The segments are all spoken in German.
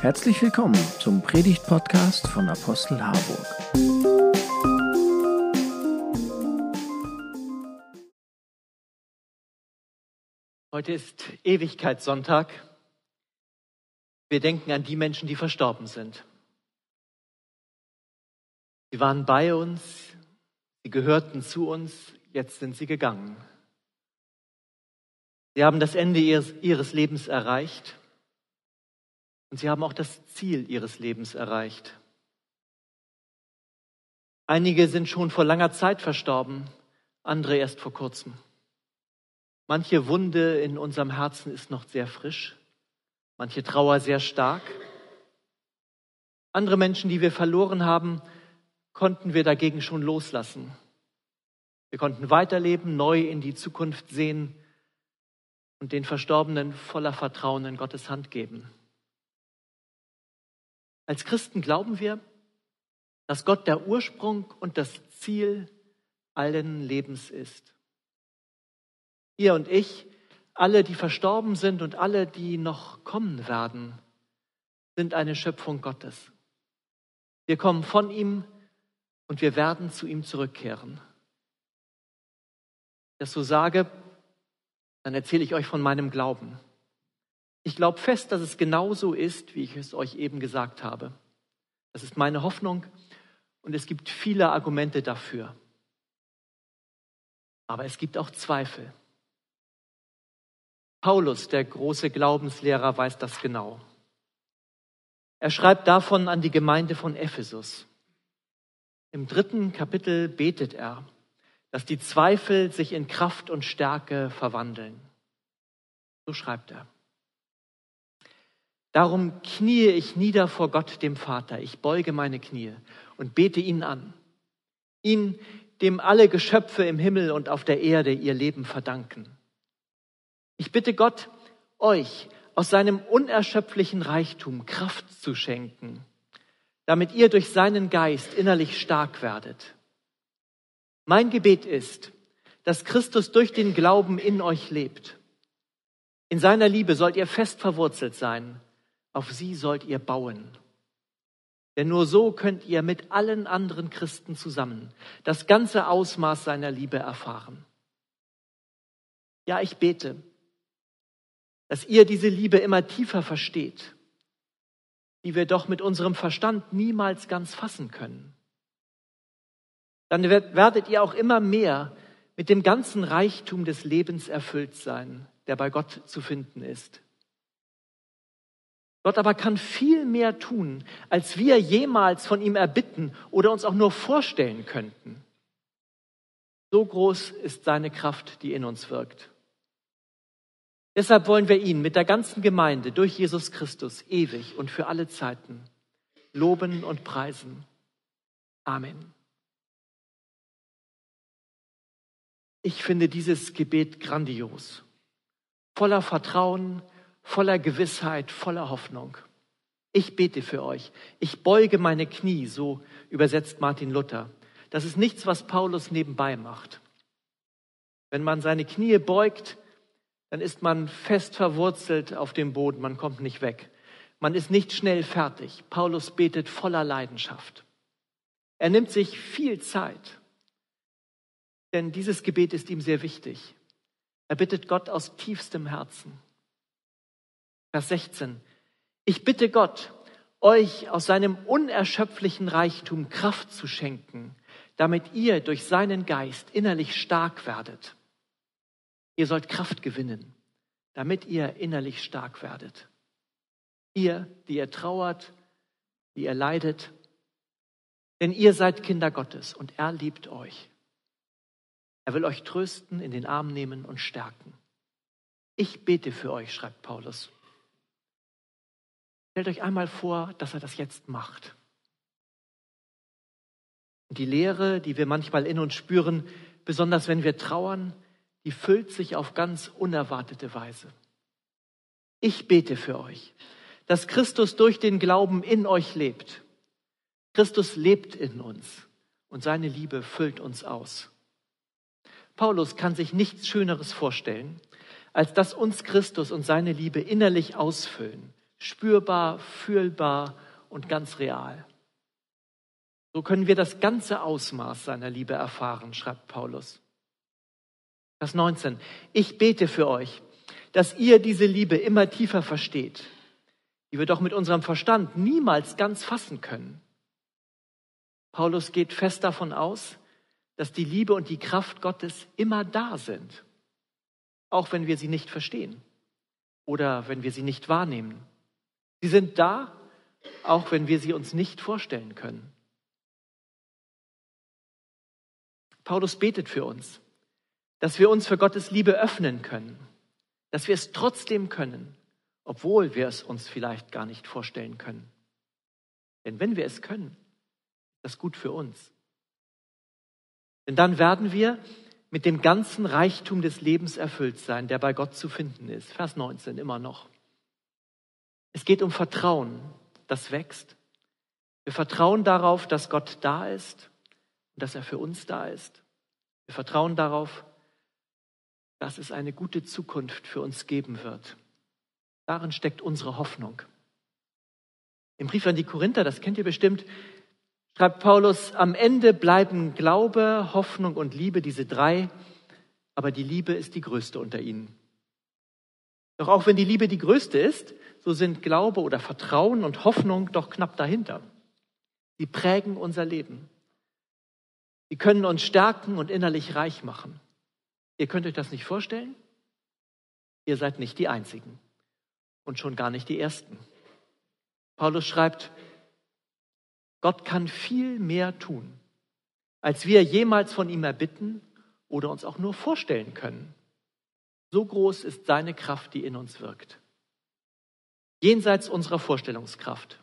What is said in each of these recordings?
Herzlich willkommen zum Predigt-Podcast von Apostel Harburg. Heute ist Ewigkeitssonntag. Wir denken an die Menschen, die verstorben sind. Sie waren bei uns, sie gehörten zu uns, jetzt sind sie gegangen. Sie haben das Ende ihres, ihres Lebens erreicht und sie haben auch das Ziel ihres Lebens erreicht. Einige sind schon vor langer Zeit verstorben, andere erst vor kurzem. Manche Wunde in unserem Herzen ist noch sehr frisch, manche Trauer sehr stark. Andere Menschen, die wir verloren haben, konnten wir dagegen schon loslassen. Wir konnten weiterleben, neu in die Zukunft sehen und den Verstorbenen voller Vertrauen in Gottes Hand geben. Als Christen glauben wir, dass Gott der Ursprung und das Ziel allen Lebens ist. Ihr und ich, alle, die verstorben sind und alle, die noch kommen werden, sind eine Schöpfung Gottes. Wir kommen von ihm und wir werden zu ihm zurückkehren. Wenn ich das so sage, dann erzähle ich euch von meinem Glauben. Ich glaube fest, dass es genauso ist, wie ich es euch eben gesagt habe. Das ist meine Hoffnung und es gibt viele Argumente dafür. Aber es gibt auch Zweifel. Paulus, der große Glaubenslehrer, weiß das genau. Er schreibt davon an die Gemeinde von Ephesus. Im dritten Kapitel betet er, dass die Zweifel sich in Kraft und Stärke verwandeln. So schreibt er. Darum kniee ich nieder vor Gott, dem Vater. Ich beuge meine Knie und bete ihn an. Ihn, dem alle Geschöpfe im Himmel und auf der Erde ihr Leben verdanken. Ich bitte Gott, euch aus seinem unerschöpflichen Reichtum Kraft zu schenken, damit ihr durch seinen Geist innerlich stark werdet. Mein Gebet ist, dass Christus durch den Glauben in euch lebt. In seiner Liebe sollt ihr fest verwurzelt sein auf sie sollt ihr bauen. Denn nur so könnt ihr mit allen anderen Christen zusammen das ganze Ausmaß seiner Liebe erfahren. Ja, ich bete, dass ihr diese Liebe immer tiefer versteht, die wir doch mit unserem Verstand niemals ganz fassen können. Dann werdet ihr auch immer mehr mit dem ganzen Reichtum des Lebens erfüllt sein, der bei Gott zu finden ist. Gott aber kann viel mehr tun, als wir jemals von ihm erbitten oder uns auch nur vorstellen könnten. So groß ist seine Kraft, die in uns wirkt. Deshalb wollen wir ihn mit der ganzen Gemeinde durch Jesus Christus ewig und für alle Zeiten loben und preisen. Amen. Ich finde dieses Gebet grandios, voller Vertrauen, voller Gewissheit, voller Hoffnung. Ich bete für euch. Ich beuge meine Knie, so übersetzt Martin Luther. Das ist nichts, was Paulus nebenbei macht. Wenn man seine Knie beugt, dann ist man fest verwurzelt auf dem Boden, man kommt nicht weg. Man ist nicht schnell fertig. Paulus betet voller Leidenschaft. Er nimmt sich viel Zeit, denn dieses Gebet ist ihm sehr wichtig. Er bittet Gott aus tiefstem Herzen. Vers 16. Ich bitte Gott, euch aus seinem unerschöpflichen Reichtum Kraft zu schenken, damit ihr durch seinen Geist innerlich stark werdet. Ihr sollt Kraft gewinnen, damit ihr innerlich stark werdet. Ihr, die ihr trauert, die ihr leidet, denn ihr seid Kinder Gottes und er liebt euch. Er will euch trösten, in den Arm nehmen und stärken. Ich bete für euch, schreibt Paulus. Stellt euch einmal vor, dass er das jetzt macht. Die Leere, die wir manchmal in uns spüren, besonders wenn wir trauern, die füllt sich auf ganz unerwartete Weise. Ich bete für euch, dass Christus durch den Glauben in euch lebt. Christus lebt in uns und seine Liebe füllt uns aus. Paulus kann sich nichts Schöneres vorstellen, als dass uns Christus und seine Liebe innerlich ausfüllen spürbar, fühlbar und ganz real. So können wir das ganze Ausmaß seiner Liebe erfahren, schreibt Paulus. Vers 19. Ich bete für euch, dass ihr diese Liebe immer tiefer versteht, die wir doch mit unserem Verstand niemals ganz fassen können. Paulus geht fest davon aus, dass die Liebe und die Kraft Gottes immer da sind, auch wenn wir sie nicht verstehen oder wenn wir sie nicht wahrnehmen. Sie sind da, auch wenn wir sie uns nicht vorstellen können. Paulus betet für uns, dass wir uns für Gottes Liebe öffnen können, dass wir es trotzdem können, obwohl wir es uns vielleicht gar nicht vorstellen können. Denn wenn wir es können, ist das gut für uns. Denn dann werden wir mit dem ganzen Reichtum des Lebens erfüllt sein, der bei Gott zu finden ist. Vers 19 immer noch. Es geht um Vertrauen, das wächst. Wir vertrauen darauf, dass Gott da ist und dass er für uns da ist. Wir vertrauen darauf, dass es eine gute Zukunft für uns geben wird. Darin steckt unsere Hoffnung. Im Brief an die Korinther, das kennt ihr bestimmt, schreibt Paulus, am Ende bleiben Glaube, Hoffnung und Liebe, diese drei, aber die Liebe ist die größte unter ihnen. Doch auch wenn die Liebe die größte ist, so sind Glaube oder Vertrauen und Hoffnung doch knapp dahinter. Sie prägen unser Leben. Sie können uns stärken und innerlich reich machen. Ihr könnt euch das nicht vorstellen? Ihr seid nicht die Einzigen und schon gar nicht die Ersten. Paulus schreibt, Gott kann viel mehr tun, als wir jemals von ihm erbitten oder uns auch nur vorstellen können. So groß ist seine Kraft, die in uns wirkt. Jenseits unserer Vorstellungskraft.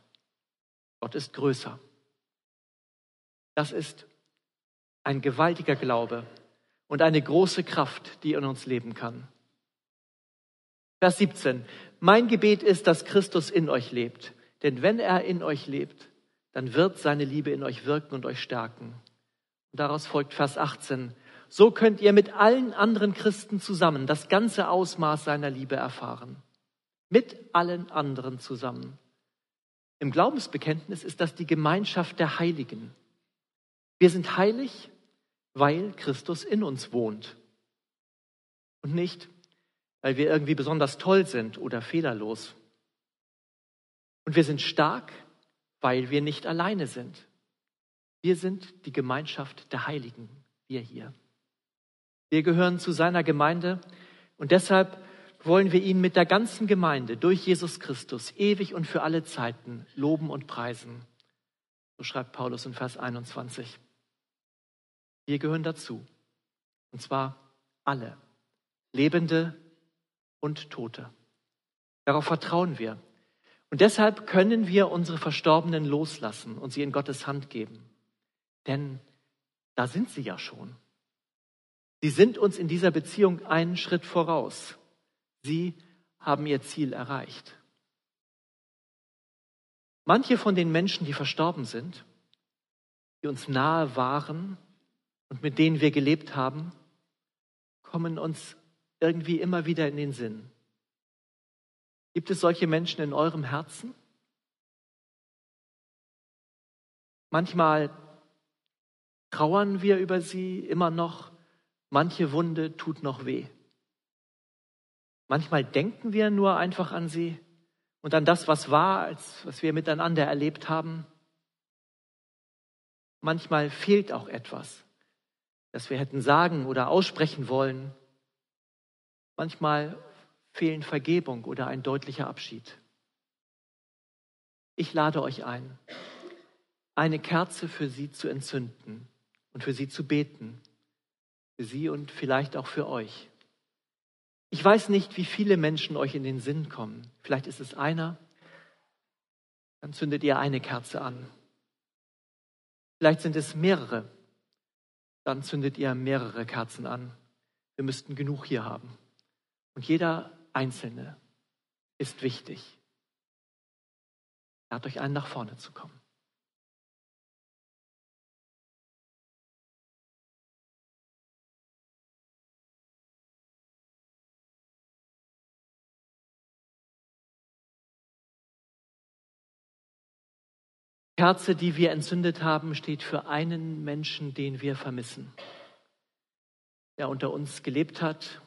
Gott ist größer. Das ist ein gewaltiger Glaube und eine große Kraft, die in uns leben kann. Vers 17. Mein Gebet ist, dass Christus in euch lebt. Denn wenn er in euch lebt, dann wird seine Liebe in euch wirken und euch stärken. Und daraus folgt Vers 18. So könnt ihr mit allen anderen Christen zusammen das ganze Ausmaß seiner Liebe erfahren. Mit allen anderen zusammen. Im Glaubensbekenntnis ist das die Gemeinschaft der Heiligen. Wir sind heilig, weil Christus in uns wohnt. Und nicht, weil wir irgendwie besonders toll sind oder fehlerlos. Und wir sind stark, weil wir nicht alleine sind. Wir sind die Gemeinschaft der Heiligen, wir hier. Wir gehören zu seiner Gemeinde und deshalb wollen wir ihn mit der ganzen Gemeinde durch Jesus Christus ewig und für alle Zeiten loben und preisen. So schreibt Paulus in Vers 21. Wir gehören dazu. Und zwar alle, Lebende und Tote. Darauf vertrauen wir. Und deshalb können wir unsere Verstorbenen loslassen und sie in Gottes Hand geben. Denn da sind sie ja schon. Sie sind uns in dieser Beziehung einen Schritt voraus. Sie haben ihr Ziel erreicht. Manche von den Menschen, die verstorben sind, die uns nahe waren und mit denen wir gelebt haben, kommen uns irgendwie immer wieder in den Sinn. Gibt es solche Menschen in eurem Herzen? Manchmal trauern wir über sie immer noch, manche Wunde tut noch weh. Manchmal denken wir nur einfach an sie und an das, was war, als was wir miteinander erlebt haben. Manchmal fehlt auch etwas, das wir hätten sagen oder aussprechen wollen. Manchmal fehlen Vergebung oder ein deutlicher Abschied. Ich lade euch ein, eine Kerze für sie zu entzünden und für sie zu beten, für sie und vielleicht auch für euch. Ich weiß nicht, wie viele Menschen euch in den Sinn kommen. Vielleicht ist es einer, dann zündet ihr eine Kerze an. Vielleicht sind es mehrere, dann zündet ihr mehrere Kerzen an. Wir müssten genug hier haben. Und jeder Einzelne ist wichtig. Lad euch ein, nach vorne zu kommen. Kerze, die wir entzündet haben, steht für einen Menschen, den wir vermissen, der unter uns gelebt hat,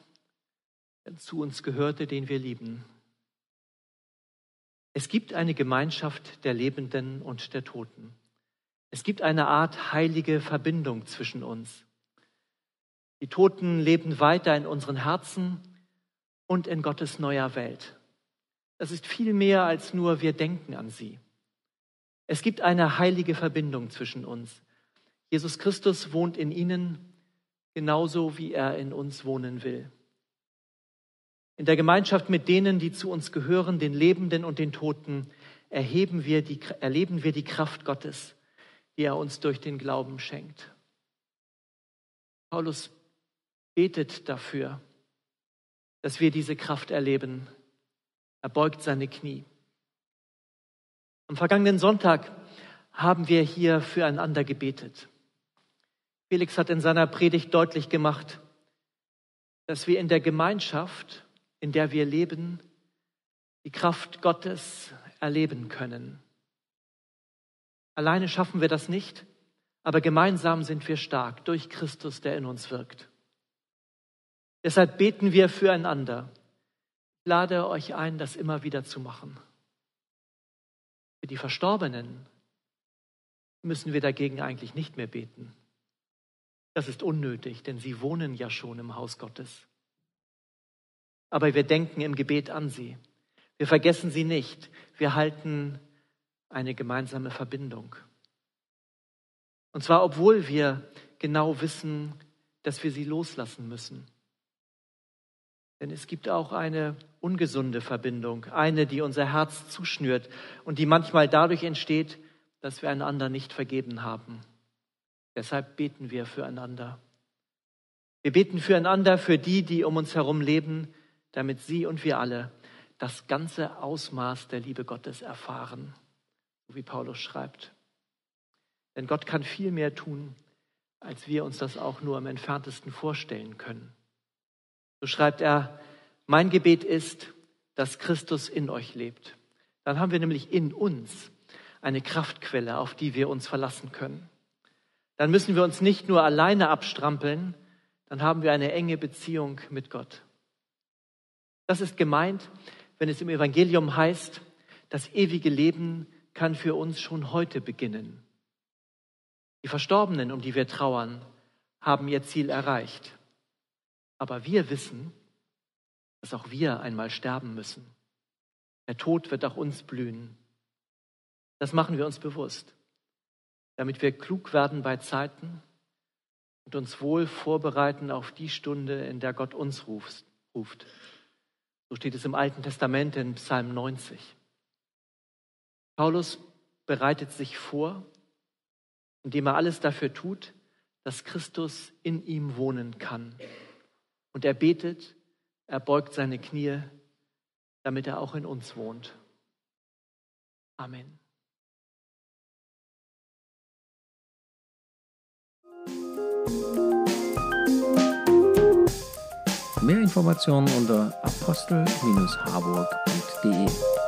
der zu uns gehörte, den wir lieben. Es gibt eine Gemeinschaft der Lebenden und der Toten. Es gibt eine Art heilige Verbindung zwischen uns. Die Toten leben weiter in unseren Herzen und in Gottes neuer Welt. Das ist viel mehr als nur wir denken an sie. Es gibt eine heilige Verbindung zwischen uns. Jesus Christus wohnt in ihnen genauso, wie er in uns wohnen will. In der Gemeinschaft mit denen, die zu uns gehören, den Lebenden und den Toten, erheben wir die, erleben wir die Kraft Gottes, die er uns durch den Glauben schenkt. Paulus betet dafür, dass wir diese Kraft erleben. Er beugt seine Knie. Am vergangenen Sonntag haben wir hier füreinander gebetet. Felix hat in seiner Predigt deutlich gemacht, dass wir in der Gemeinschaft, in der wir leben, die Kraft Gottes erleben können. Alleine schaffen wir das nicht, aber gemeinsam sind wir stark durch Christus, der in uns wirkt. Deshalb beten wir füreinander. Ich lade euch ein, das immer wieder zu machen. Für die Verstorbenen müssen wir dagegen eigentlich nicht mehr beten. Das ist unnötig, denn sie wohnen ja schon im Haus Gottes. Aber wir denken im Gebet an sie. Wir vergessen sie nicht. Wir halten eine gemeinsame Verbindung. Und zwar, obwohl wir genau wissen, dass wir sie loslassen müssen. Denn es gibt auch eine ungesunde Verbindung, eine, die unser Herz zuschnürt und die manchmal dadurch entsteht, dass wir einander nicht vergeben haben. Deshalb beten wir füreinander. Wir beten füreinander für die, die um uns herum leben, damit sie und wir alle das ganze Ausmaß der Liebe Gottes erfahren, so wie Paulus schreibt. Denn Gott kann viel mehr tun, als wir uns das auch nur am entferntesten vorstellen können. So schreibt er, mein Gebet ist, dass Christus in euch lebt. Dann haben wir nämlich in uns eine Kraftquelle, auf die wir uns verlassen können. Dann müssen wir uns nicht nur alleine abstrampeln, dann haben wir eine enge Beziehung mit Gott. Das ist gemeint, wenn es im Evangelium heißt, das ewige Leben kann für uns schon heute beginnen. Die Verstorbenen, um die wir trauern, haben ihr Ziel erreicht. Aber wir wissen, dass auch wir einmal sterben müssen. Der Tod wird auch uns blühen. Das machen wir uns bewusst, damit wir klug werden bei Zeiten und uns wohl vorbereiten auf die Stunde, in der Gott uns ruft. So steht es im Alten Testament in Psalm 90. Paulus bereitet sich vor, indem er alles dafür tut, dass Christus in ihm wohnen kann. Und er betet, er beugt seine Knie, damit er auch in uns wohnt. Amen. Mehr Informationen unter apostel-harburg.de